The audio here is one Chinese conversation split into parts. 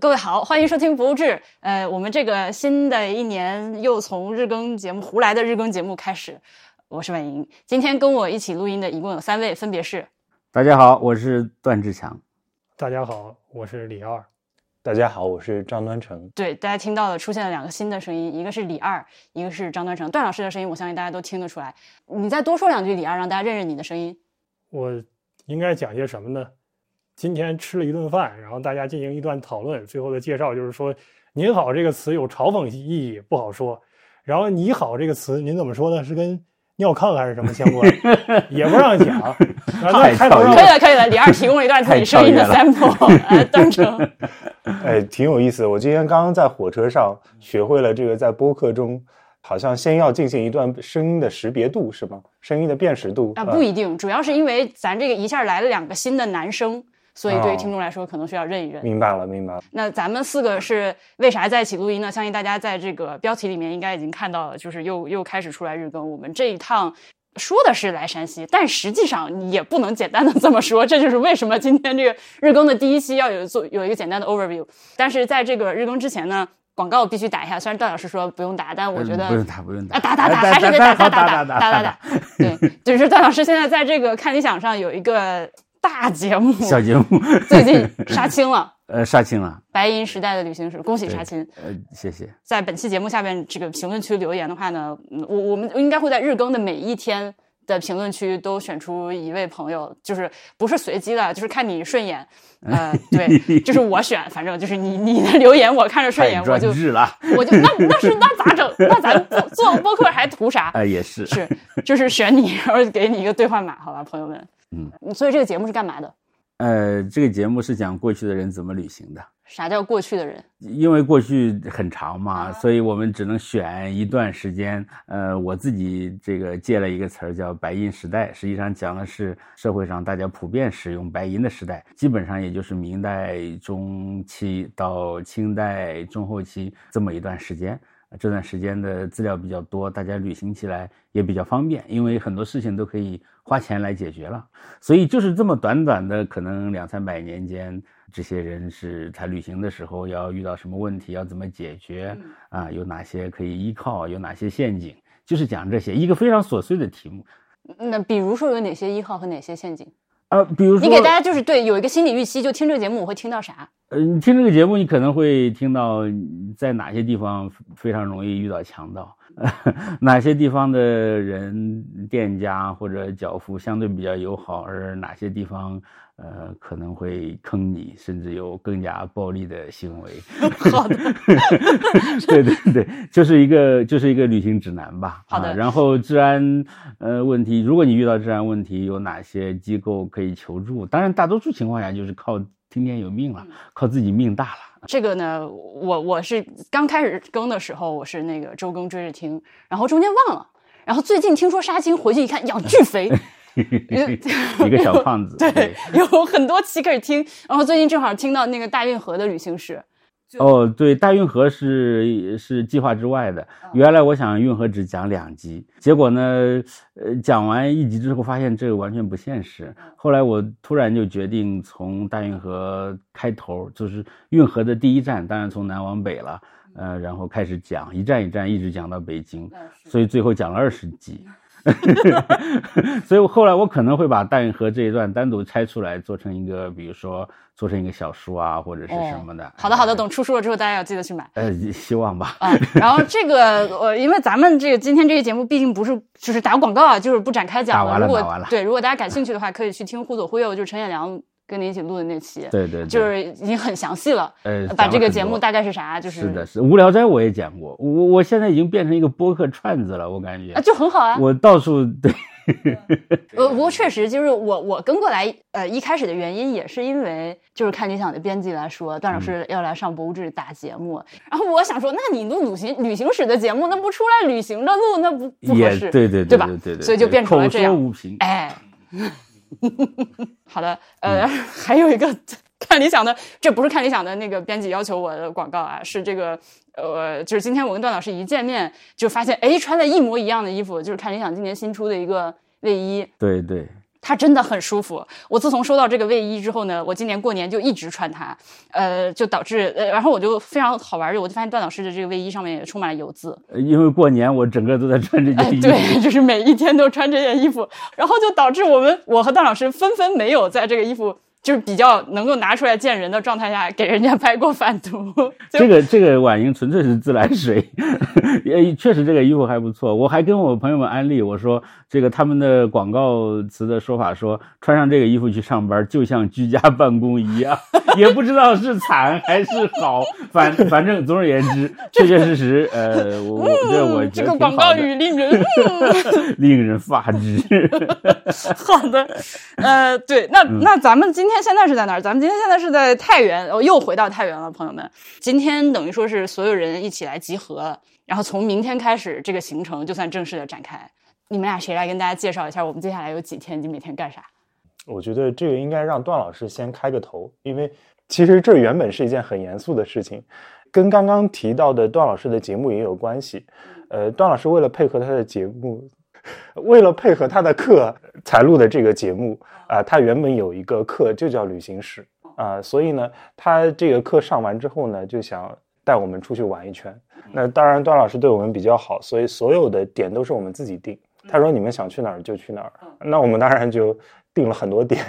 各位好，欢迎收听《博物志》。呃，我们这个新的一年又从日更节目胡来的日更节目开始。我是婉莹，今天跟我一起录音的一共有三位，分别是：大家好，我是段志强；大家好，我是李二；大家好，我是张端成。对，大家听到了出现了两个新的声音，一个是李二，一个是张端成。段老师的声音，我相信大家都听得出来。你再多说两句，李二，让大家认认你的声音。我应该讲些什么呢？今天吃了一顿饭，然后大家进行一段讨论，最后的介绍就是说“您好”这个词有嘲讽意义，不好说。然后“你好”这个词，您怎么说呢？是跟尿炕还是什么相关？也不让讲。太可以了，可以了。李二提供了一段自己声音的 sample，当成。哎，挺有意思。我今天刚刚在火车上学会了这个，在播客中，好像先要进行一段声音的识别度，是吗？声音的辨识度啊，不一定，主要是因为咱这个一下来了两个新的男生。所以，对于听众来说，可能需要认一认。明白了，明白了。那咱们四个是为啥在一起录音呢？相信大家在这个标题里面应该已经看到了，就是又又开始出来日更。我们这一趟说的是来山西，但实际上也不能简单的这么说。这就是为什么今天这个日更的第一期要有做有一个简单的 overview。但是在这个日更之前呢，广告必须打一下。虽然段老师说不用打，但我觉得不用打，不用打，打打打，还是得打打打打打打打。对，就是段老师现在在这个看理想上有一个。大节目，小节目，最近杀青了，呃，杀青了，白银时代的旅行史，恭喜杀青，呃，谢谢。在本期节目下面这个评论区留言的话呢，我我们应该会在日更的每一天的评论区都选出一位朋友，就是不是随机的，就是看你顺眼，呃，对，就是我选，反正就是你你的留言我看着顺眼，我就我就那那是那咋整？那咱做播客还图啥？呃，也是是，就是选你，然后给你一个兑换码，好吧，朋友们。嗯，所以这个节目是干嘛的？呃，这个节目是讲过去的人怎么旅行的。啥叫过去的人？因为过去很长嘛，所以我们只能选一段时间。呃，我自己这个借了一个词儿叫“白银时代”，实际上讲的是社会上大家普遍使用白银的时代，基本上也就是明代中期到清代中后期这么一段时间。这段时间的资料比较多，大家旅行起来也比较方便，因为很多事情都可以花钱来解决了。所以就是这么短短的可能两三百年间，这些人是他旅行的时候要遇到什么问题，要怎么解决啊？有哪些可以依靠？有哪些陷阱？就是讲这些一个非常琐碎的题目。那比如说有哪些依靠和哪些陷阱？呃，比如说你给大家就是对有一个心理预期，就听这个节目我会听到啥？呃，你听这个节目，你可能会听到在哪些地方非常容易遇到强盗，哪些地方的人店家或者脚夫相对比较友好，而哪些地方呃可能会坑你，甚至有更加暴力的行为。好的，对对对，就是一个就是一个旅行指南吧。好的，然后治安呃问题，如果你遇到治安问题，有哪些机构可以求助？当然，大多数情况下就是靠。听天由命了，靠自己命大了。这个呢，我我是刚开始更的时候，我是那个周更追着听，然后中间忘了，然后最近听说杀青，回去一看，养巨肥，一个小胖子。对，有很多期开始听，然后最近正好听到那个大运河的旅行史。哦，对，大运河是是计划之外的。原来我想运河只讲两集，结果呢，呃，讲完一集之后发现这个完全不现实。后来我突然就决定从大运河开头，就是运河的第一站，当然从南往北了，呃，然后开始讲，一站一站一直讲到北京，所以最后讲了二十集。所以后来我可能会把大运河这一段单独拆出来，做成一个，比如说做成一个小书啊，或者是什么的。好的，好的，等出书了之后，大家要记得去买。呃，希望吧。啊，然后这个，呃，因为咱们这个今天这个节目毕竟不是就是打广告啊，就是不展开讲了。如果完了。对，如果大家感兴趣的话，可以去听《忽左忽右》，就是陈彦良。跟你一起录的那期，对对，就是已经很详细了。呃，把这个节目大概是啥？就是是的，是无聊斋我也讲过。我我现在已经变成一个播客串子了，我感觉啊，就很好啊。我到处 对，呃，不过确实就是我我跟过来，呃，一开始的原因也是因为就是看理想的编辑来说，段老师要来上博物志打节目，然后我想说，那你录旅行旅行史的节目，那不出来旅行着录，那不不合适，对对对吧？对对，所以就变成了这样。哎。好的，呃，还有一个 看理想的，这不是看理想的那个编辑要求我的广告啊，是这个，呃，就是今天我跟段老师一见面就发现，哎，穿的一模一样的衣服，就是看理想今年新出的一个卫衣。对对，它真的很舒服。我自从收到这个卫衣之后呢，我今年过年就一直穿它，呃，就导致呃，然后我就非常好玩的，我就发现段老师的这个卫衣上面也充满了油渍。呃因为过年我整个都在穿这哎，件衣服。对，就是每一天都穿这件衣服，然后就导致我们我和段老师纷纷没有在这个衣服就是比较能够拿出来见人的状态下给人家拍过反图。这个这个婉莹纯粹是自来水，也确实这个衣服还不错。我还跟我朋友们安利，我说这个他们的广告词的说法说，穿上这个衣服去上班就像居家办公一样，也不知道是惨还是好，反反正总而言之，确确实实，呃，我我这我这个广告语令人嗯 令人发指。好的，呃，对，那那咱们今天现在是在哪儿？咱们今天现在是在太原，哦，又回到太原了，朋友们。今天等于说是所有人一起来集合了，然后从明天开始，这个行程就算正式的展开。你们俩谁来跟大家介绍一下我们接下来有几天，你每天干啥？我觉得这个应该让段老师先开个头，因为其实这原本是一件很严肃的事情，跟刚刚提到的段老师的节目也有关系。呃，段老师为了配合他的节目，为了配合他的课才录的这个节目啊、他原本有一个课就叫旅行史啊、所以呢，他这个课上完之后呢，就想带我们出去玩一圈。那当然，段老师对我们比较好，所以所有的点都是我们自己定。他说你们想去哪儿就去哪儿，那我们当然就定了很多点。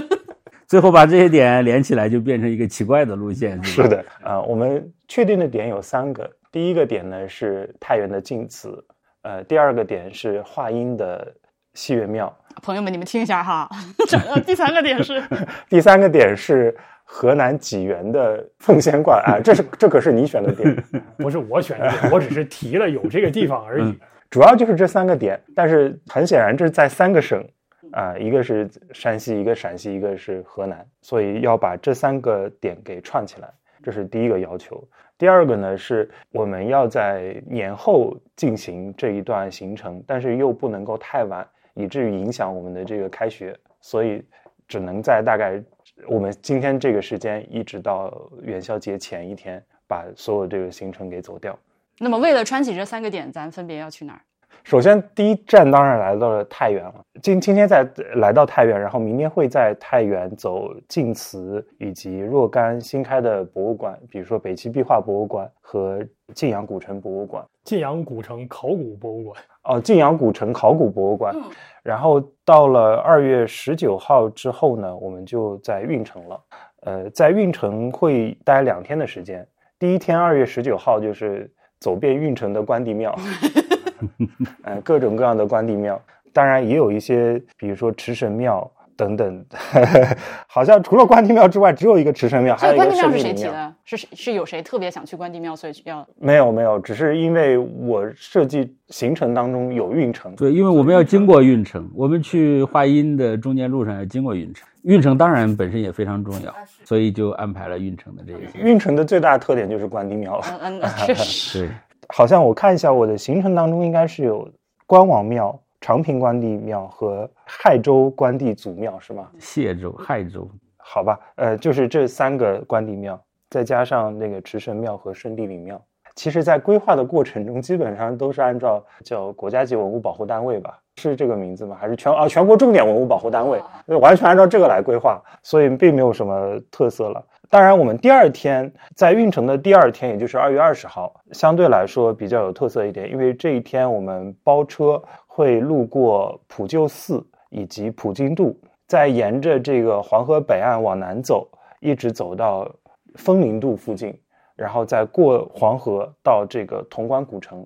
最后把这些点连起来，就变成一个奇怪的路线，是的，啊、我们确定的点有三个。第一个点呢是太原的晋祠，呃，第二个点是华阴的西岳庙，朋友们，你们听一下哈。这呃第三个点是，第三个点是河南济源的奉仙观啊，这是这可是你选的点，不是我选的，我只是提了有这个地方而已。主要就是这三个点，但是很显然这是在三个省啊、一个是山西，一个陕西，一个是河南，所以要把这三个点给串起来，这是第一个要求。第二个呢是我们要在年后进行这一段行程，但是又不能够太晚，以至于影响我们的这个开学，所以只能在大概我们今天这个时间一直到元宵节前一天，把所有这个行程给走掉。那么为了穿起这三个点，咱分别要去哪儿？首先，第一站当然来到了太原了。今今天在来到太原，然后明天会在太原走晋祠以及若干新开的博物馆，比如说北齐壁画博物馆和晋阳古城博物馆。晋阳古城考古博物馆，哦，晋阳古城考古博物馆。然后到了二月十九号之后呢，我们就在运城了。呃，在运城会待两天的时间。第一天二月十九号就是走遍运城的关帝庙，呃，各种各样的关帝庙，当然也有一些，比如说池神庙等等。好像除了关帝庙之外，只有一个池神庙，还这有一个个关帝庙是谁。提的？是是有谁特别想去关帝庙，所以去要没有没有，只是因为我设计行程当中有运城，对，因为我们要经过运城，我们去华阴的中间路上要经过运城，运城当然本身也非常重要，所以就安排了运城的这个。运城的最大特点就是关帝庙了。嗯嗯，确实。对，好像我看一下我的行程当中，应该是有关王庙、长平关帝庙和亥州关帝祖庙，是吗？谢州、亥州，好吧，呃，就是这三个关帝庙，再加上那个池神庙和圣帝陵庙。其实，在规划的过程中，基本上都是按照叫国家级文物保护单位吧，是这个名字吗？还是全啊全国重点文物保护单位？完全按照这个来规划，所以并没有什么特色了。当然，我们第二天在运城的第二天，也就是二月二十号，相对来说比较有特色一点，因为这一天我们包车会路过普救寺以及普津渡，再沿着这个黄河北岸往南走，一直走到丰宁渡附近，然后再过黄河到这个潼关古城，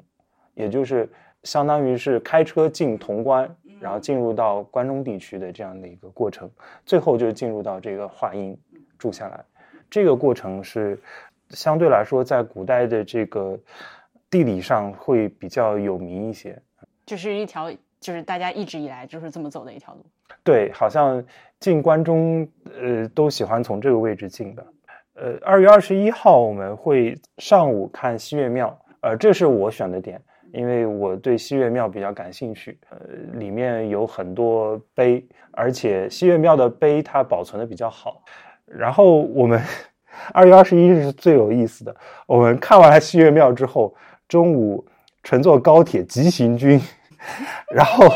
也就是相当于是开车进潼关，然后进入到关中地区的这样的一个过程，最后就进入到这个华阴住下来。这个过程是相对来说在古代的这个地理上会比较有名一些。就是一条，就是大家一直以来就是这么走的一条路。对，好像进关中，呃，都喜欢从这个位置进的。呃，二月二十一号我们会上午看西岳庙，呃，这是我选的点，因为我对西岳庙比较感兴趣。呃，里面有很多碑，而且西岳庙的碑它保存的比较好。然后我们二月二十一日是最有意思的，我们看完了西岳庙之后，中午乘坐高铁急行军，然后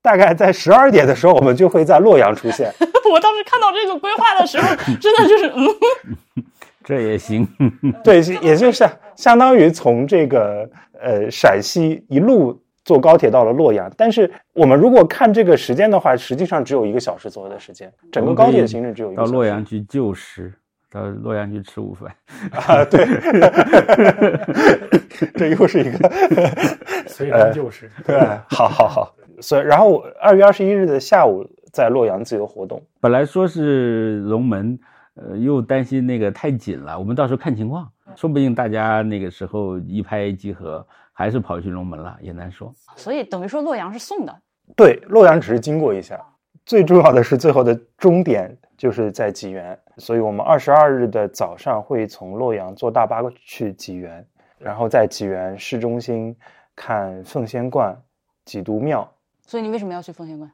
大概在十二点的时候，我们就会在洛阳出现。我当时看到这个规划的时候，真的就是嗯，这也行。对，也就是相当于从这个呃陕西一路坐高铁到了洛阳。但是我们如果看这个时间的话，实际上只有一个小时左右的时间，整个高铁的行程只有一个小时。到洛阳去就食，到洛阳去吃午饭。啊，对，这又是一个 随人就是。对，好好好。所以，然后二月二十一日的下午在洛阳自由活动。本来说是龙门，呃，又担心那个太紧了，我们到时候看情况，说不定大家那个时候一拍即合，还是跑去龙门了，也难说。所以等于说洛阳是送的。对，洛阳只是经过一下，最重要的是最后的终点就是在济源，所以我们二十二日的早上会从洛阳坐大巴去济源，然后在济源市中心看奉先观、几都庙。所以你为什么要去奉先观？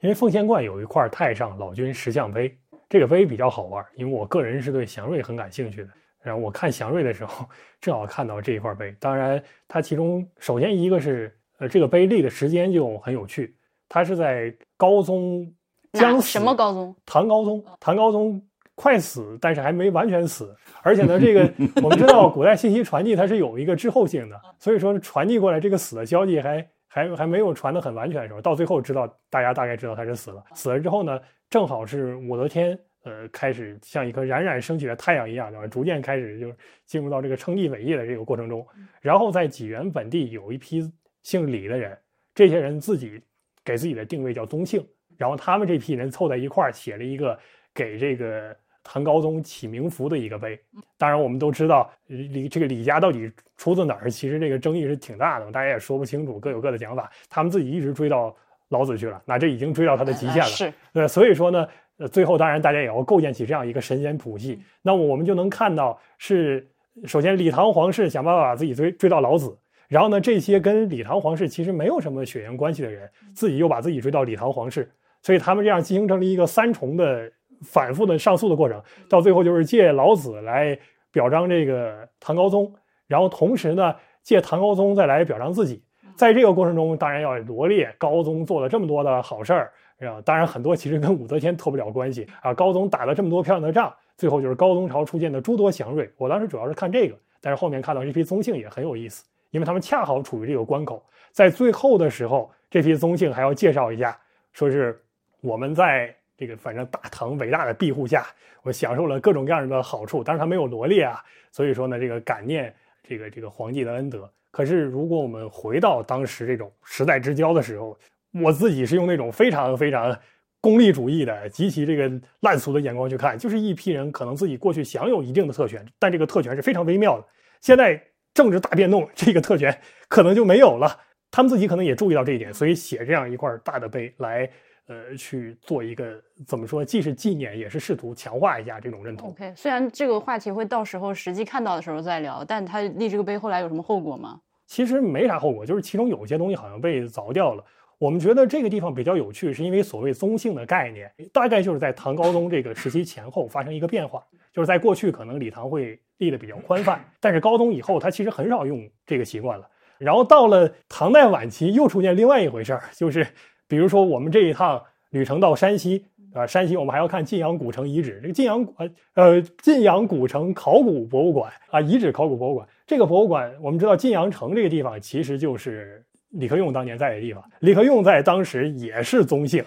因为奉先观有一块太上老君石像碑，这个碑比较好玩，因为我个人是对祥瑞很感兴趣的。然后我看祥瑞的时候，正好看到这一块碑。当然，它其中首先一个是，呃，这个碑立的时间就很有趣，它是在高宗将死什么高宗？唐高宗，唐高宗快死，但是还没完全死。而且呢，这个 我们知道，古代信息传递它是有一个滞后性的，所以说传递过来这个死的消息还还还没有传得很完全的时候，到最后知道大家大概知道他是死了。死了之后呢，正好是武则天呃开始像一颗冉冉升起的太阳一样，对吧？逐渐开始就进入到这个称帝伟业的这个过程中。然后在济源本地有一批姓李的人，这些人自己给自己的定位叫宗姓。然后他们这批人凑在一块儿写了一个给这个唐高宗起名符的一个碑。当然，我们都知道李这个李家到底出自哪儿，其实这个争议是挺大的，大家也说不清楚，各有各的讲法。他们自己一直追到老子去了，那这已经追到他的极限了。是对，所以说呢，呃，最后当然大家也要构建起这样一个神仙谱系。那么我们就能看到是，首先李唐皇室想办法把自己追追到老子，然后呢，这些跟李唐皇室其实没有什么血缘关系的人，自己又把自己追到李唐皇室，所以他们这样进行成了一个三重的反复的上诉的过程，到最后就是借老子来表彰这个唐高宗，然后同时呢，借唐高宗再来表彰自己。在这个过程中，当然要罗列高宗做了这么多的好事儿，啊，当然很多其实跟武则天脱不了关系啊。高宗打了这么多漂亮的仗，最后就是高宗朝出现的诸多祥瑞。我当时主要是看这个，但是后面看到这批宗庆也很有意思，因为他们恰好处于这个关口，在最后的时候，这批宗庆还要介绍一下，说是我们在这个反正大唐伟大的庇护下，我享受了各种各样的好处，但是他没有罗列啊，所以说呢，这个感念这个这个皇帝的恩德。可是，如果我们回到当时这种时代之交的时候，我自己是用那种非常非常功利主义的、极其这个烂俗的眼光去看，就是一批人可能自己过去享有一定的特权，但这个特权是非常微妙的。现在政治大变动，这个特权可能就没有了。他们自己可能也注意到这一点，所以写这样一块大的碑来，呃，去做一个怎么说，既是纪念，也是试图强化一下这种认同。OK，虽然这个话题会到时候实际看到的时候再聊，但他立这个碑后来有什么后果吗？其实没啥后果，就是其中有些东西好像被凿掉了。我们觉得这个地方比较有趣，是因为所谓宗姓的概念，大概就是在唐高宗这个时期前后发生一个变化。就是在过去可能李唐会立的比较宽泛，但是高宗以后他其实很少用这个习惯了。然后到了唐代晚期，又出现另外一回事儿，就是比如说我们这一趟旅程到山西啊，山西我们还要看晋阳古城遗址，这个晋阳呃呃晋阳古城考古博物馆啊，遗址考古博物馆。这个博物馆我们知道晋阳城这个地方其实就是李克用当年在的地方，李克用在当时也是宗姓。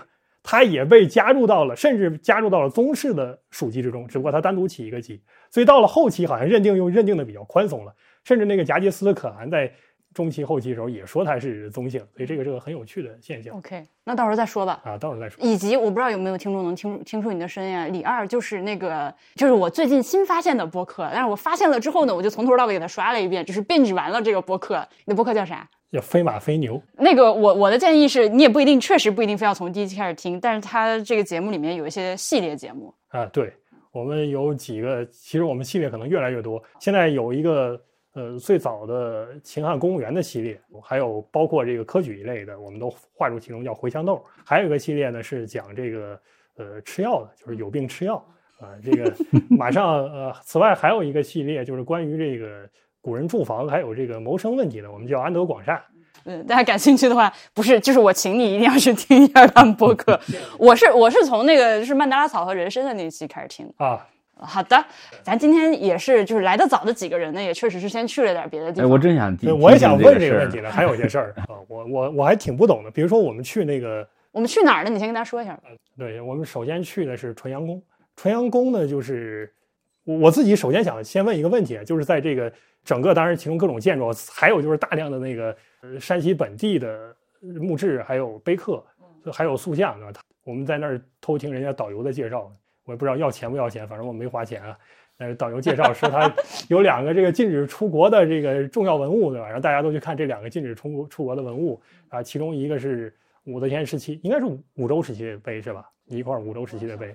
他也被加入到了，甚至加入到了宗室的属籍之中，只不过他单独起一个籍，所以到了后期好像认定又认定的比较宽松了，甚至那个贾杰斯的可汗在中期后期的时候也说它是宗姓，所以这个是个很有趣的现象 OK，那到时候再说吧。啊，到时候再说。以及我不知道有没有听众能听听出你的声音啊？李二就是那个，就是我最近新发现的播客，但是我发现了之后呢，我就从头到尾给他刷了一遍，就是 binge 完了这个播客。你的播客叫啥？叫飞马飞牛，那个我我的建议是你也不一定，确实不一定非要从第一期开始听，但是他这个节目里面有一些系列节目，啊，对我们有几个，其实我们系列可能越来越多。现在有一个呃最早的秦汉公务员的系列，还有包括这个科举一类的，我们都划入其中，叫茴香豆。还有一个系列呢是讲这个呃吃药的，就是有病吃药啊。这个 马上呃，此外还有一个系列就是关于这个古人住房还有这个谋生问题的，我们叫安得广厦。嗯，大家感兴趣的话，不是，就是我请你一定要去听一下他们播客。我是我是从那个就是曼达拉草和人参的那期开始听的。啊，好的，咱今天也是就是来的早的几个人呢，也确实是先去了点别的地哎，方。我真想提，我也想问这个问题呢。还有一些事儿啊，我我我还挺不懂的。比如说我们去那个，我们去哪儿呢？你先跟大家说一下吧。对我们首先去的是纯阳宫。纯阳宫呢，就是我我自己首先想先问一个问题，啊就是在这个整个，当然其中各种建筑，还有就是大量的那个呃山西本地的墓志，还有碑刻，还有塑像啊。我们在那儿偷听人家导游的介绍，我也不知道要钱不要钱，反正我没花钱啊。但是导游介绍说他有两个这个禁止出国的这个重要文物，对吧？然后大家都去看这两个禁止出国出国的文物啊，其中一个是武则天时期，应该是五周时期的碑是吧？一块五周时期的碑，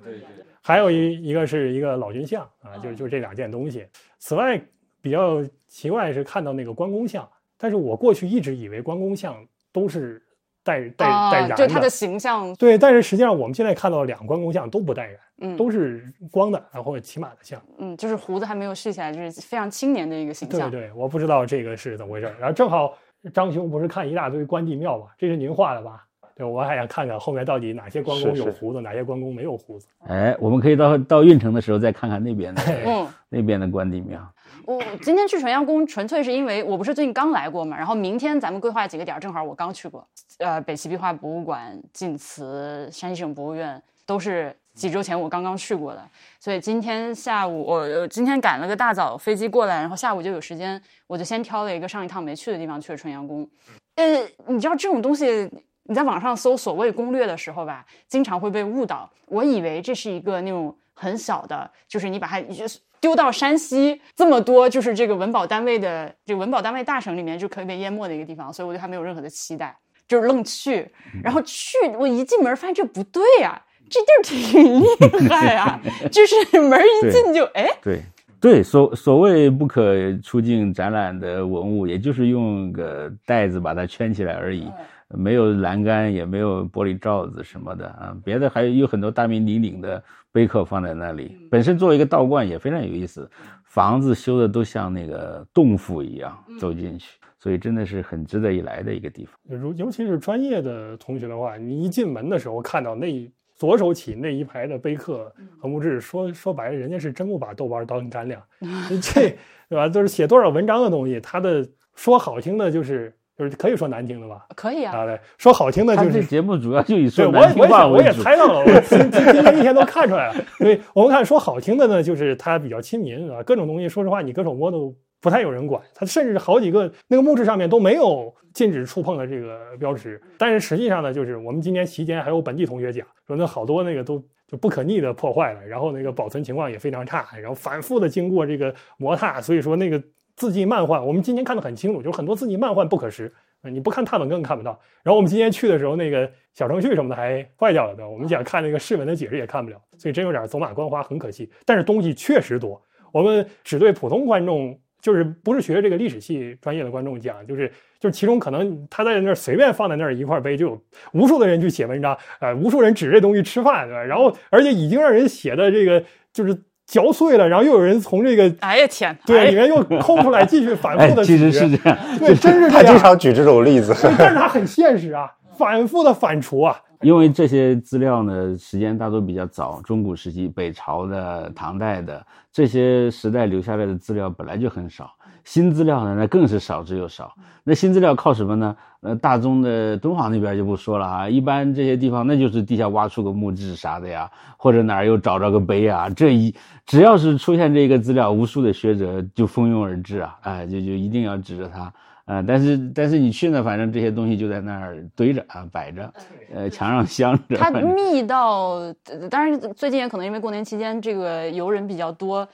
还有一一个是一个老君像啊，就就这两件东西。此外，比较奇怪是看到那个关公像，但是我过去一直以为关公像都是带带带啊，燃就他的形象，对，但是实际上我们现在看到两个关公像都不带燃，嗯，都是光的，然后骑马的像。嗯，就是胡子还没有蓄起来，就是非常青年的一个形象。对对，我不知道这个是怎么回事。然后正好张兄不是看一大堆关帝庙嘛，这是您画的吧？对，我还想看看后面到底哪些关公有胡子，哪些关公没有胡子。哎，我们可以到到运城的时候再看看那边的嗯，那边的关帝庙。我今天去纯阳宫，纯粹是因为我不是最近刚来过嘛，然后明天咱们规划几个点，正好我刚去过，呃，北齐壁画博物馆、晋祠、山西省博物院，都是几周前我刚刚去过的，所以今天下午我今天赶了个大早飞机过来，然后下午就有时间，我就先挑了一个上一趟没去的地方去了纯阳宫。呃，你知道这种东西，你在网上搜所谓攻略的时候吧，经常会被误导。我以为这是一个那种很小的，就是你把它就是丢到山西这么多就是这个文保单位的这个文保单位大省里面就可以被淹没的一个地方，所以我对它没有任何的期待，就是愣去。然后去，我一进门发现这不对呀、这地儿挺厉害啊，就是门一进就哎，对对，所所谓不可出境展览的文物，也就是用个袋子把它圈起来而已，没有栏杆，也没有玻璃罩子什么的啊。别的还有很多大名鼎鼎的碑刻放在那里，本身作为一个道观也非常有意思，房子修的都像那个洞府一样走进去，所以真的是很值得一来的一个地方。如尤其是专业的同学的话，你一进门的时候看到那一左手起那一排的碑刻和墓志，说说白了，人家是真不把豆瓣当干粮，这对吧？就是写多少文章的东西，他的说好听的就是就是可以说难听的吧？可以啊，啊，对，说好听的就是节目主要就以对，说我也我也想，难听话为我也主。猜到了，我今今今天一天都看出来了。对，我们看说好听的呢，就是它比较亲民啊，各种东西，说实话，你搁手摸都不太有人管。它甚至好几个那个木质上面都没有禁止触碰的这个标识。但是实际上呢，就是我们今年期间还有本地同学讲说，那好多那个都就不可逆的破坏了，然后那个保存情况也非常差，然后反复的经过这个摩擦，所以说那个字迹漫画，我们今天看得很清楚，就是很多字迹漫画不可识。你不看踏本更看不到。然后我们今天去的时候，那个小程序什么的还坏掉了，对？我们想看那个释文的解释也看不了，所以真有点走马观花，很可惜。但是东西确实多，我们只对普通观众，就是不是学这个历史系专业的观众讲，就是就是其中可能他在那儿随便放在那儿一块碑，就有无数的人去写文章，呃，无数人指这东西吃饭，对吧？然后而且已经让人写的这个就是嚼碎了，然后又有人从这个哎呀天，对里面又抠出来，继续反哎复的，其实是这样，对，真是他经。常举这种例子。但是他很现实啊，反复的反刍啊。因为这些资料呢，时间大多比较早，中古时期、北朝的、唐代的这些时代留下来的资料本来就很少，新资料呢，那更是少之又少。那新资料靠什么呢？呃，大宗的敦煌那边就不说了啊，一般这些地方那就是地下挖出个墓志啥的呀，或者哪儿又找着个碑啊，这一只要是出现这个资料，无数的学者就蜂拥而至啊，哎，就就一定要指着它。啊、但是但是你去呢，反正这些东西就在那儿堆着啊，摆着，呃，墙上镶着。它密到，呃当然最近也可能因为过年期间这个游人比较多，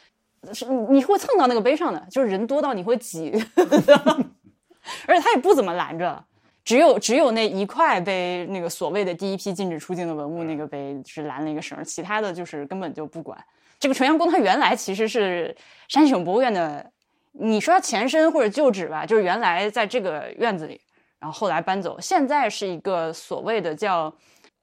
是你会蹭到那个碑上的，就是人多到你会挤，而且他也不怎么拦着，只有只有那一块被那个所谓的第一批禁止出境的文物那个碑是拦了一个绳儿，其他的就是根本就不管。这个纯阳宫它原来其实是山西省博物院的，你说它前身或者旧址吧，就是原来在这个院子里，然后后来搬走，现在是一个所谓的叫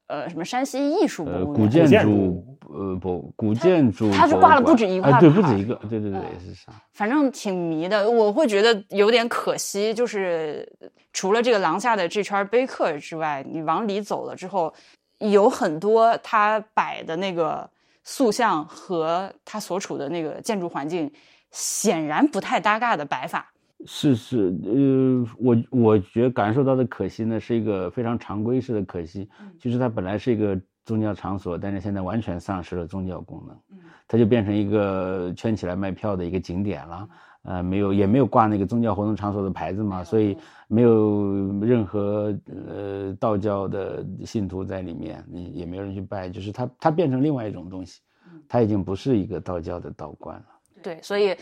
呃什么山西艺术博呃。古建建筑，呃，不，古建筑它是挂了不止一块啊，对，不止一个，对对对，是啥？反正挺迷的，我会觉得有点可惜，就是除了这个廊下的这圈碑刻之外，你往里走了之后，有很多他摆的那个塑像和他所处的那个建筑环境显然不太搭嘎的摆法。是是，呃，我我觉得感受到的可惜呢，是一个非常常规式的可惜，就是它本来是一个宗教场所，但是现在完全丧失了宗教功能，它就变成一个圈起来卖票的一个景点了，呃，没有也没有挂那个宗教活动场所的牌子嘛，所以没有任何呃道教的信徒在里面，你也没有人去拜，就是它它变成另外一种东西，它已经不是一个道教的道观了。对，所以。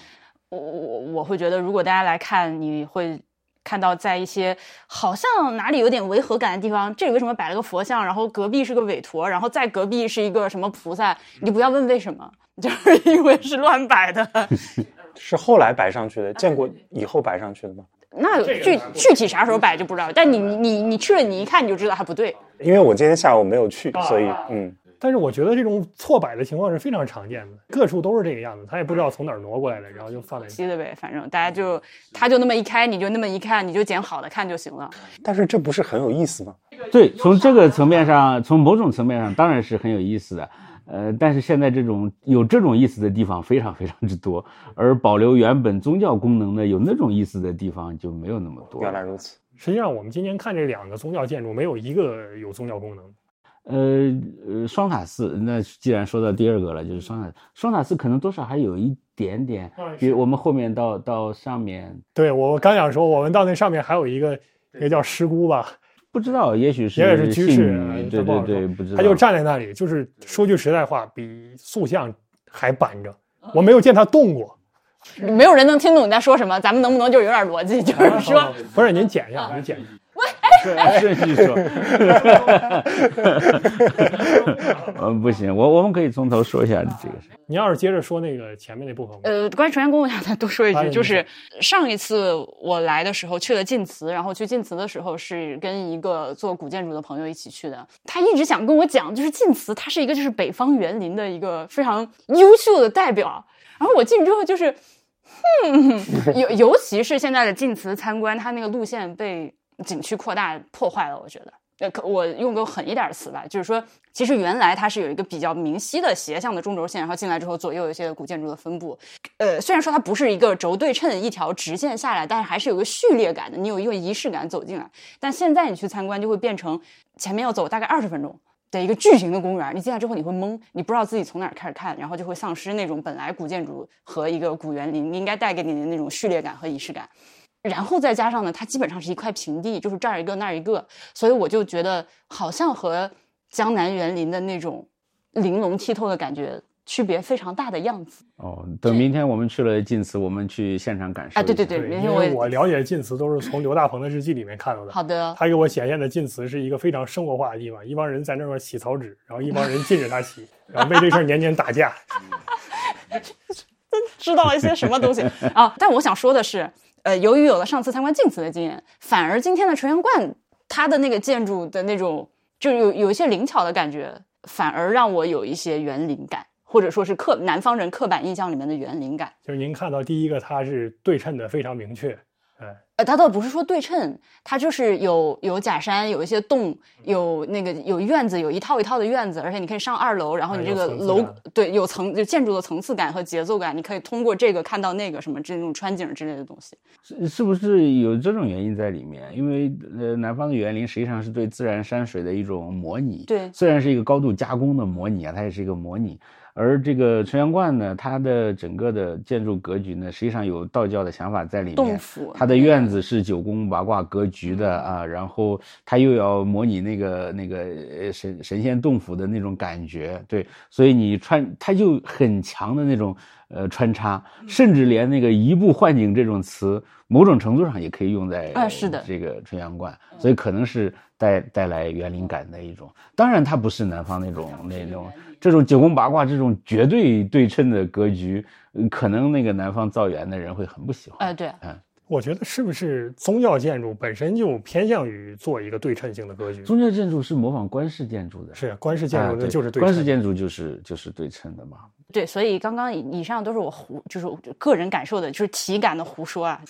我我我会觉得，如果大家来看，你会看到在一些好像哪里有点违和感的地方，这里为什么摆了个佛像，然后隔壁是个韦陀，然后在隔壁是一个什么菩萨？你不要问为什么，就是 因为是乱摆的。是后来摆上去的，建国以后摆上去的吗？那具具体啥时候摆就不知道，但你你你去了，你一看你就知道它不对。因为我今天下午没有去，所以嗯。但是我觉得这种错摆的情况是非常常见的，各处都是这个样子，他也不知道从哪儿挪过来的，然后就放在。稀的呗，反正大家就他就那么一开，你就那么一看，你就捡好的看就行了。但是这不是很有意思吗？对，从这个层面上，从某种层面上当然是很有意思的。呃，但是现在这种有这种意思的地方非常非常之多，而保留原本宗教功能的有那种意思的地方就没有那么多。原来如此。实际上，我们今天看这两个宗教建筑，没有一个有宗教功能。呃呃，双塔寺，那既然说到第二个了，就是双塔双塔寺可能多少还有一点点，比如我们后面到到上面，对我刚想说，我们到那上面还有一个，也叫师姑吧，不知道，也许是也许是居士，对对对，不知道，他就站在那里，就是说句实在话，比塑像还板正，我没有见他动过，没有人能听懂你在说什么，咱们能不能就有点逻辑，就是说，不是您剪一下，您剪。顺序说，嗯，不行，我我们可以从头说一下这个事。你要是接着说那个前面那部分，呃，关于纯元宫，我想再多说一句，就是上一次我来的时候去了晋祠，然后去晋祠的时候是跟一个做古建筑的朋友一起去的，他一直想跟我讲，就是晋祠它是一个就是北方园林的一个非常优秀的代表，然后我进去之后就是，哼，尤尤其是现在的晋祠参观，它那个路线被。景区扩大破坏了，我觉得，呃，可我用个狠一点的词吧，就是说，其实原来它是有一个比较明晰的斜向的中轴线，然后进来之后左右有一些古建筑的分布，呃，虽然说它不是一个轴对称一条直线下来，但是还是有个序列感的，你有一个仪式感走进来。但现在你去参观就会变成前面要走大概二十分钟的一个巨型的公园，你进来之后你会懵，你不知道自己从哪儿开始看，然后就会丧失那种本来古建筑和一个古园林应该带给你的那种序列感和仪式感。然后再加上呢，它基本上是一块平地，就是这儿一个那儿一个，所以我就觉得好像和江南园林的那种玲珑剔透的感觉区别非常大的样子。哦，等明天我们去了晋祠，我们去现场感受。啊，对对对，明天我我了解晋祠都是从刘大鹏的日记里面看到的。好的，他给我显现的晋祠是一个非常生活化的地方，一帮人在那块洗草纸，然后一帮人禁止他洗，然后为这事儿年年打架。知道一些什么东西啊？但我想说的是。呃，由于有了上次参观晋祠的经验，反而今天的纯阳观，它的那个建筑的那种，就有有一些灵巧的感觉，反而让我有一些园林感，或者说是刻南方人刻板印象里面的园林感。就是您看到第一个，它是对称的非常明确。呃，它倒不是说对称，它就是有有假山，有一些洞，有那个有院子，有一套一套的院子，而且你可以上二楼，然后你这个楼对有层就建筑的层次感和节奏感，你可以通过这个看到那个什么这种穿景之类的东西，是是不是有这种原因在里面？因为呃，南方的园林实际上是对自然山水的一种模拟，对，虽然是一个高度加工的模拟啊，它也是一个模拟。而这个纯阳观呢，它的整个的建筑格局呢，实际上有道教的想法在里面。它的院子是九宫八卦格局的啊，然后它又要模拟那个那个神神仙洞府的那种感觉，对，所以你穿它就很强的那种呃穿插，甚至连那个移步换景这种词，某种程度上也可以用在啊是的这个纯阳观，所以可能是带带来园林感的一种。当然，它不是南方那种那种。这种九宫八卦这种绝对对称的格局，可能那个南方造园的人会很不喜欢。哎，对，嗯，我觉得是不是宗教建筑本身就偏向于做一个对称性的格局？宗教建筑是模仿官式建筑的，是官式建筑就是对官式称。建筑就是就是对称的嘛。对，所以刚刚以以上都是我胡，就是我个人感受的，就是体感的胡说啊。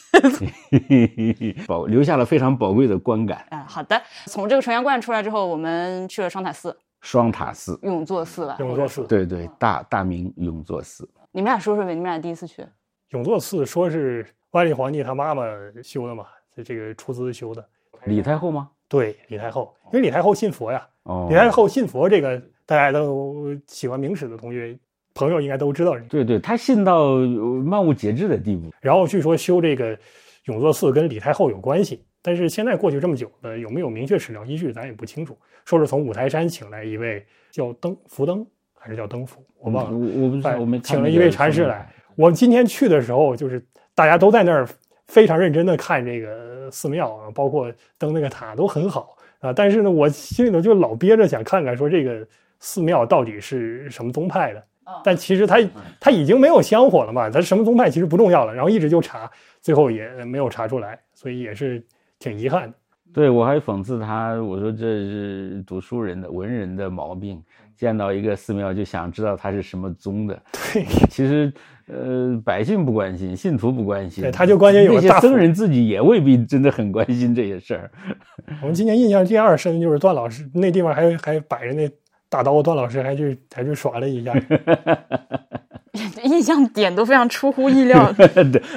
保留下了非常宝贵的观感。啊，好的。从这个纯阳观出来之后，我们去了双塔寺、双塔寺，永作寺了。永作寺，对对，大大明永作寺。你们俩说说呗，你们俩第一次去？永作寺说是万历皇帝他妈妈修的嘛，这这个出资修的。李太后吗？对，李太后，因为李太后信佛呀。哦，李太后信佛，这个大家都喜欢明史的同学朋友应该都知道。对对，他信到呃万物皆知的地步。然后据说修这个永乐寺跟李太后有关系，但是现在过去这么久了，有没有明确史料依据，咱也不清楚。说是从五台山请来一位叫登福登还是叫登福，我忘了。我我不知道，哎我们请了一位禅师来。我们今天去的时候，就是大家都在那儿非常认真的看这个寺庙啊，包括登那个塔都很好啊。但是呢，我心里头就老憋着想看看说这个寺庙到底是什么宗派的。哦但其实它它已经没有香火了嘛，它什么宗派其实不重要了。然后一直就查，最后也没有查出来，所以也是挺遗憾的。对我还讽刺他，我说这是读书人的文人的毛病，见到一个寺庙就想知道它是什么宗的。对，其实，呃，百姓不关心，信徒不关心，对他就关心有那些个大僧人自己也未必真的很关心这些事儿。我们今年印象第二深就是段老师那地方还还摆着那大刀，段老师还去还去耍了一下。印象点都非常出乎意料。对，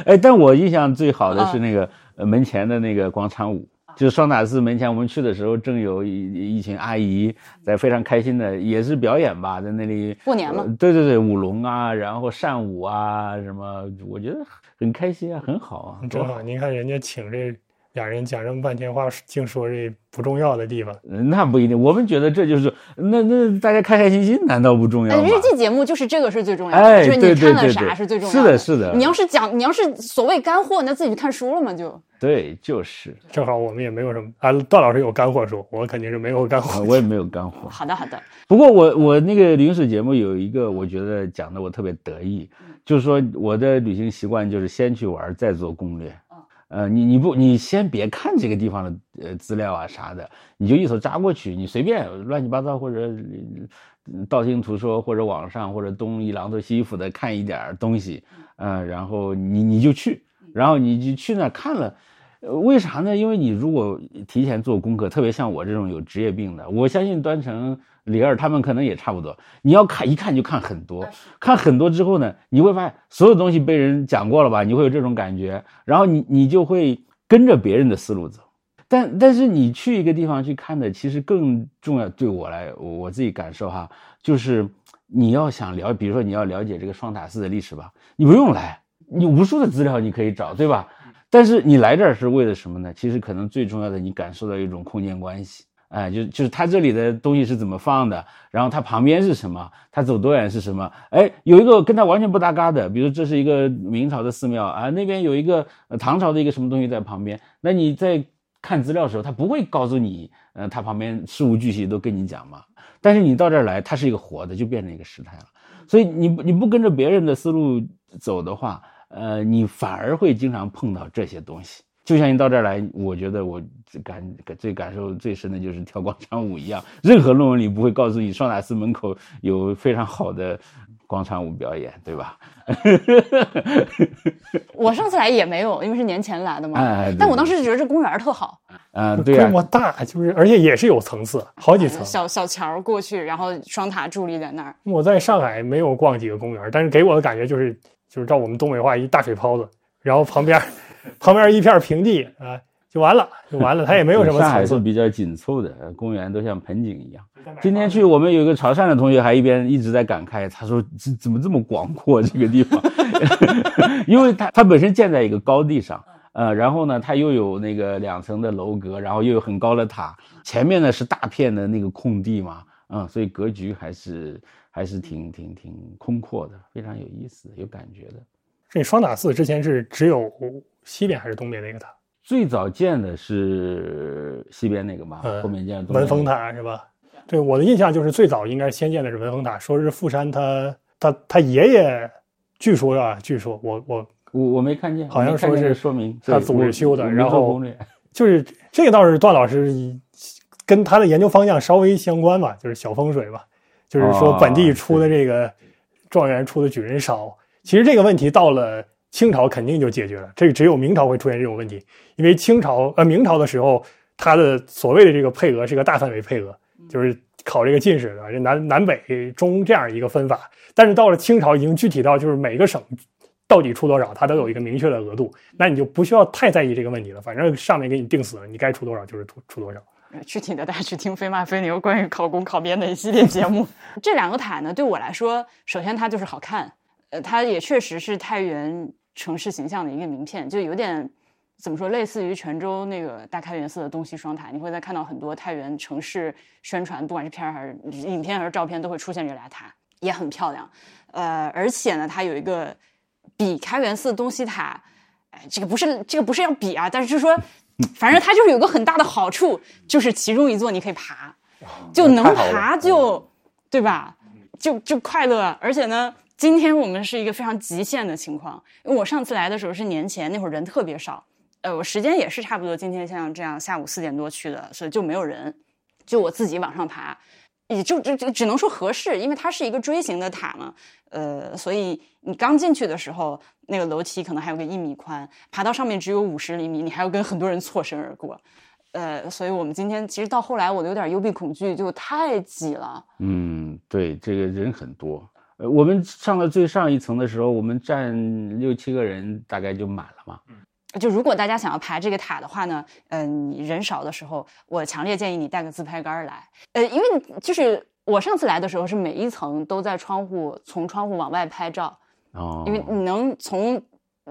哎，但我印象最好的啊是那个、呃门前的那个广场舞，就是双塔寺门前，我们去的时候正有一一群阿姨在非常开心的，也是表演吧，在那里过年嘛呃对对对，舞龙啊，然后扇舞啊，什么，我觉得很开心啊，很好啊，多好，您看人家请这俩人讲这么半天话，净说这不重要的地方。那不一定，我们觉得这就是那那大家开开心心，难道不重要哎，吗？日记节目就是这个是最重要的，哎就是你对对对看了啥是最重要的是的是的你要是讲，你要是所谓干货，那自己去看书了嘛就。对，就是，正好我们也没有什么啊，段老师有干货说，我肯定是没有干货。呃我也没有干货。好的，好的。不过我我那个临史节目有一个，我觉得讲的我特别得意，就是说我的旅行习惯就是先去玩，再做攻略。呃，你你不你先别看这个地方的呃资料啊啥的，你就一手扎过去，你随便乱七八糟或者呃道听途说或者网上或者东一榔头西一斧的看一点儿东西，呃，然后你你就去，然后你就去那儿看了。呃为啥呢？因为你如果提前做功课，特别像我这种有职业病的，我相信端成、李二他们可能也差不多。你要看一看就看很多，看很多之后呢，你会发现所有东西被人讲过了吧？你会有这种感觉，然后你你就会跟着别人的思路走。但但是你去一个地方去看的，其实更重要。对我来，我我自己感受哈，就是你要想了，比如说你要了解这个双塔寺的历史吧，你不用来，你无数的资料你可以找，对吧？但是你来这儿是为了什么呢？其实可能最重要的，你感受到一种空间关系，哎，就就是它这里的东西是怎么放的，然后它旁边是什么，它走多远是什么？哎，有一个跟它完全不搭嘎的，比如这是一个明朝的寺庙啊，那边有一个、唐朝的一个什么东西在旁边，那你在看资料的时候，他不会告诉你，呃，它旁边事无巨细都跟你讲嘛。但是你到这儿来，它是一个活的，就变成一个时态了。所以你你不跟着别人的思路走的话，呃，你反而会经常碰到这些东西。就像你到这儿来，我觉得我最感最感受最深的就是跳广场舞一样，任何论文里不会告诉你双塔寺门口有非常好的广场舞表演，对吧？我上次来也没有，因为是年前来的嘛。哎但我当时觉得这公园特好，嗯、对规呀、模大，就是而且也是有层次，好几层。小小桥过去，然后双塔伫立在那儿。我在上海没有逛几个公园，但是给我的感觉就是，就是照我们东北话一大水泡子，然后旁边 旁边一片平地啊，就完了，就完了，它也没有什么上海。是比较紧凑的，呃公园都像盆景一样。今天去，我们有一个潮汕的同学还一边一直在感慨，他说这怎么这么广阔这个地方？因为它它本身建在一个高地上，呃，然后呢，它又有那个两层的楼阁，然后又有很高的塔，前面呢是大片的那个空地嘛，嗯，所以格局还是还是挺挺挺空阔的，非常有意思，有感觉的。这双塔寺之前是只有西边还是东边那个塔？最早建的是西边那个嘛，嗯后面建的文峰塔是吧？对，我的印象就是最早应该先建的是文峰塔，说是富山他他他爷爷，据说啊，据说我我我我没看见，好像说是说明他对我组织修的然后 就是这个倒是段老师跟他的研究方向稍微相关吧，就是小风水吧，就是说本地出的这个状元出的举人少。其实这个问题到了清朝肯定就解决了，这个只有明朝会出现这种问题，因为清朝呃明朝的时候，它的所谓的这个配额是个大范围配额，就是考这个进士的，这南南北中这样一个分法。但是到了清朝，已经具体到就是每个省到底出多少，它都有一个明确的额度，那你就不需要太在意这个问题了。反正上面给你定死了，你该出多少就是出出多少。具体的大家去听飞马飞牛关于考公考编的一系列节目。这两个塔呢，对我来说，首先它就是好看，呃，它也确实是太原城市形象的一个名片，就有点怎么说，类似于泉州那个大开元寺的东西双塔，你会在看到很多太原城市宣传，不管是片儿还是影片还是照片，都会出现这俩塔，也很漂亮。呃，而且呢，它有一个比开元寺东西塔，哎，这个不是这个不是要比啊，但是就是说，反正它就是有个很大的好处，就是其中一座你可以爬，就能爬就对吧？就就快乐，而且呢，今天我们是一个非常极限的情况，因为我上次来的时候是年前，那会儿人特别少，呃，我时间也是差不多今天像这样下午四点多去的，所以就没有人，就我自己往上爬，也就只只只能说合适，因为它是一个锥形的塔嘛，呃，所以你刚进去的时候，那个楼梯可能还有个一米宽，爬到上面只有五十厘米，你还要跟很多人错身而过。呃，所以我们今天其实到后来我都有点幽闭恐惧，就太挤了。嗯，对，这个人很多。呃，我们上了最上一层的时候，我们站六七个人，大概就满了嘛。就如果大家想要爬这个塔的话呢，嗯、你人少的时候，我强烈建议你带个自拍杆儿来。呃，因为就是我上次来的时候是每一层都在窗户从窗户往外拍照，哦，因为你能从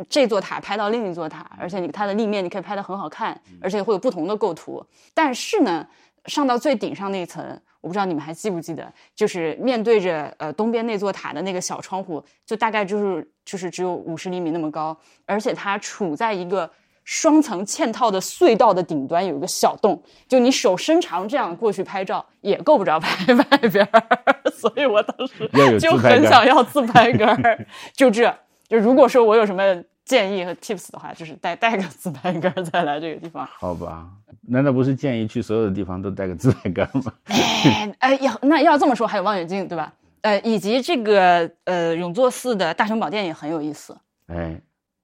这座塔拍到另一座塔，而且你它的立面你可以拍得很好看，而且会有不同的构图。但是呢，上到最顶上那一层，我不知道你们还记不记得，就是面对着呃东边那座塔的那个小窗户，就大概就是就是只有五十厘米那么高，而且它处在一个。双层嵌套的隧道的顶端有一个小洞，就你手伸长这样过去拍照也够不着拍外边儿，所以我当时就很想要自拍杆儿，就这就如果说我有什么建议和 tips 的话，就是带带个自拍杆再来这个地方。好吧？难道不是建议去所有的地方都带个自拍杆吗？哎哎，要那要这么说，还有望远镜对吧？呃，以及这个呃永作寺的大雄宝殿也很有意思。哎，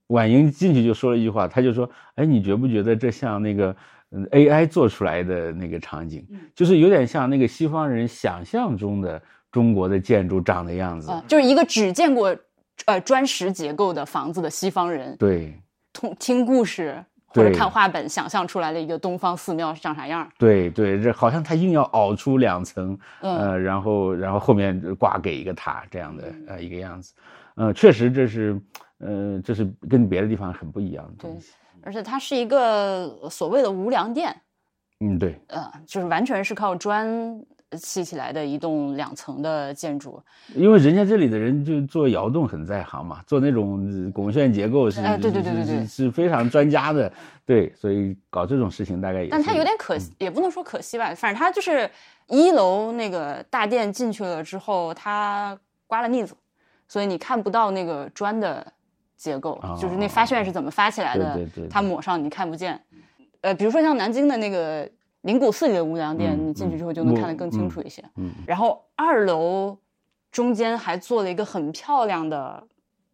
婉莹进去就说了一句话，他就说：“哎，你觉不觉得这像那个嗯 AI 做出来的那个场景，就是有点像那个西方人想象中的中国的建筑长的样子？啊、就是一个只见过呃砖石结构的房子的西方人，对。通听故事或者看画本想象出来的一个东方寺庙长啥样。对对，这好像他硬要凹出两层，嗯。呃，然后然后后面挂给一个塔这样的呃一个样子，呃，确实这是呃这是跟别的地方很不一样的东西。而且它是一个所谓的无梁殿，嗯，对，呃，就是完全是靠砖砌起来的一栋两层的建筑。因为人家这里的人就做窑洞很在行嘛，做那种呃拱券结构是，哎对对对对对是非常专家的，对，所以搞这种事情大概也是。但它有点可惜，也不能说可惜吧，反正它就是一楼那个大殿进去了之后，它刮了腻子，所以你看不到那个砖的结构，就是那发旋是怎么发起来的，哦对对对对它抹上你看不见。呃，比如说像南京的那个灵谷寺里的无梁殿，嗯你进去之后就能看得更清楚一些。嗯然后二楼中间还做了一个很漂亮的，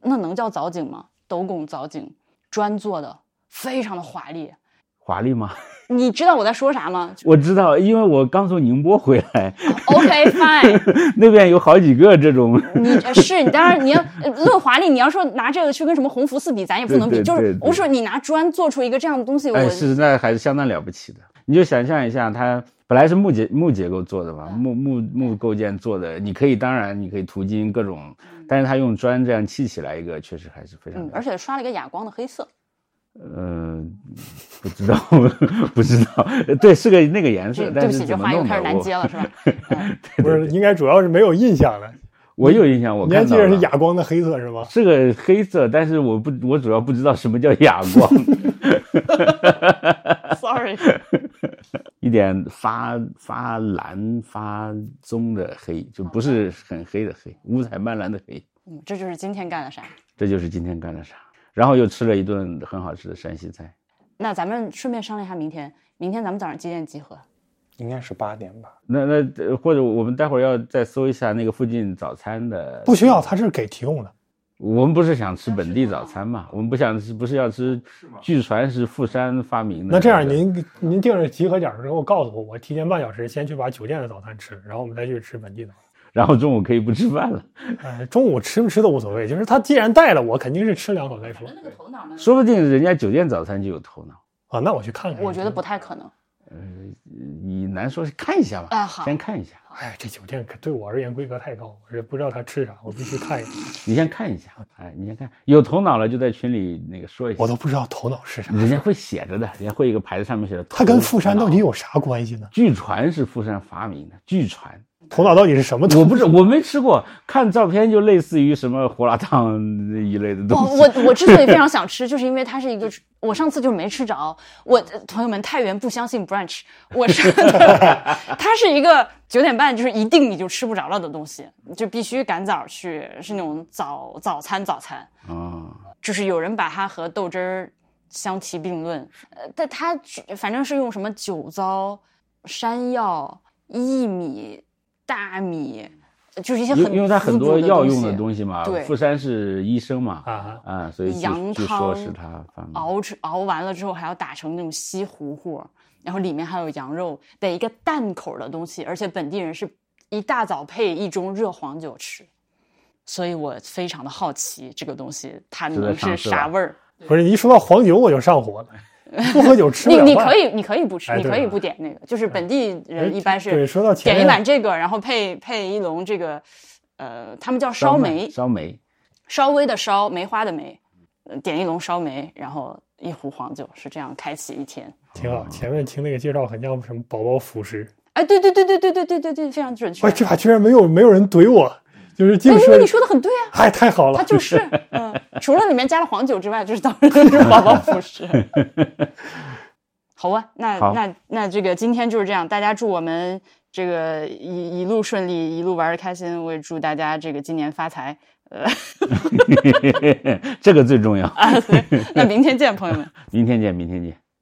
那能叫藻井吗？斗拱藻井，砖做的，非常的华丽。华丽吗？你知道我在说啥吗我知道，因为我刚从宁波回来，？OK fine，那边有好几个这种，你呃是你当然你要呃论华丽，你要说拿这个去跟什么弘福寺比，咱也不能比。对对就是我说你拿砖做出一个这样的东西，我、哎，是那还是相当了不起的。你就想象一下，它本来是木结木结构做的嘛，木木木构件做的，你可以当然你可以涂金各种，但是它用砖这样砌起来一个，确实还是非常而且刷了一个哑光的黑色。嗯，不知道，不知道，对，是个那个颜色，对对不起，这但是怎么话又开始难接了，是吧？嗯不是，应该主要是没有印象了。我有印象，我你还看到了记得是哑光的黑色是吗？是个黑色，但是我不，我主要不知道什么叫哑光，Sorry，一点发发蓝发棕的黑，就不是很黑的黑，五彩斑斓的黑，嗯，这就是今天干了啥？这就是今天干的啥。然后又吃了一顿很好吃的山西菜。那咱们顺便商量一下明天，明天咱们早上几点集合？应该是八点吧。那那呃或者我们待会儿要再搜一下那个附近早餐的。不需要，他是给提供的。我们不是想吃本地早餐嘛？我们不想吃，不是要吃。据传是富山发明的。那这样，您您定了集合点之后告诉我，我提前半小时先去把酒店的早餐吃，然后我们再去吃本地的。然后中午可以不吃饭了。哎，中午吃不吃都无所谓，就是他既然带了，我肯定是吃两口再说。说不定人家酒店早餐就有头脑啊！那我去看看。我觉得不太可能。呃，你难说，看一下吧。啊，好，先看一下。哎，这酒店可对我而言规格太高，我也不知道他吃啥，我必须看一下。你先看一下，哎，你先看，有头脑了就在群里那个说一下。我都不知道头脑是啥，人家会写着的，人家会一个牌子上面写的。他跟富山到底有啥关系呢？据传是富山发明的，据传。头脑到底是什么？我不是，我没吃过，看照片就类似于什么胡辣汤一类的东西。我我我之所以非常想吃，就是因为它是一个，我上次就没吃着。我朋友们，太原不相信 brunch，我是 它是一个九点半就是一定你就吃不着了的东西，就必须赶早去，是那种早早餐早餐啊。就是有人把它和豆汁儿相提并论，呃，但它反正是用什么酒糟、山药、薏米。大米就是一些很，因为它很多药用的东西嘛。对，富山是医生嘛，啊啊，所以羊汤是他发明。熬熬完了之后还要打成那种稀糊糊，然后里面还有羊肉，得一个淡口的东西，而且本地人是一大早配一盅热黄酒吃，所以我非常的好奇这个东西它能是啥味儿。不是，一说到黄酒我就上火了。不喝酒吃你你可以你可以不吃，你可以不点那个，就是本地人一般是对说到点一碗这个，然后配配一笼这个，呃，他们叫烧梅，烧梅，稍微的烧梅花的梅，点一笼烧梅，然后一壶黄酒，是这样开启一天，挺好。前面听那个介绍很像什么宝宝辅食，哎，对对对对对对对对对，非常准确。哎，这把居然没有没有人怼我。就是因为你说的很对啊，哎，太好了，它就是，嗯，除了里面加了黄酒之外，就是当然都是宝宝辅食。好啊，那那那这个今天就是这样，大家祝我们这个一一路顺利，一路玩的开心。我也祝大家这个今年发财，呃，这个最重要啊。那明天见，朋友们，明天见，明天见。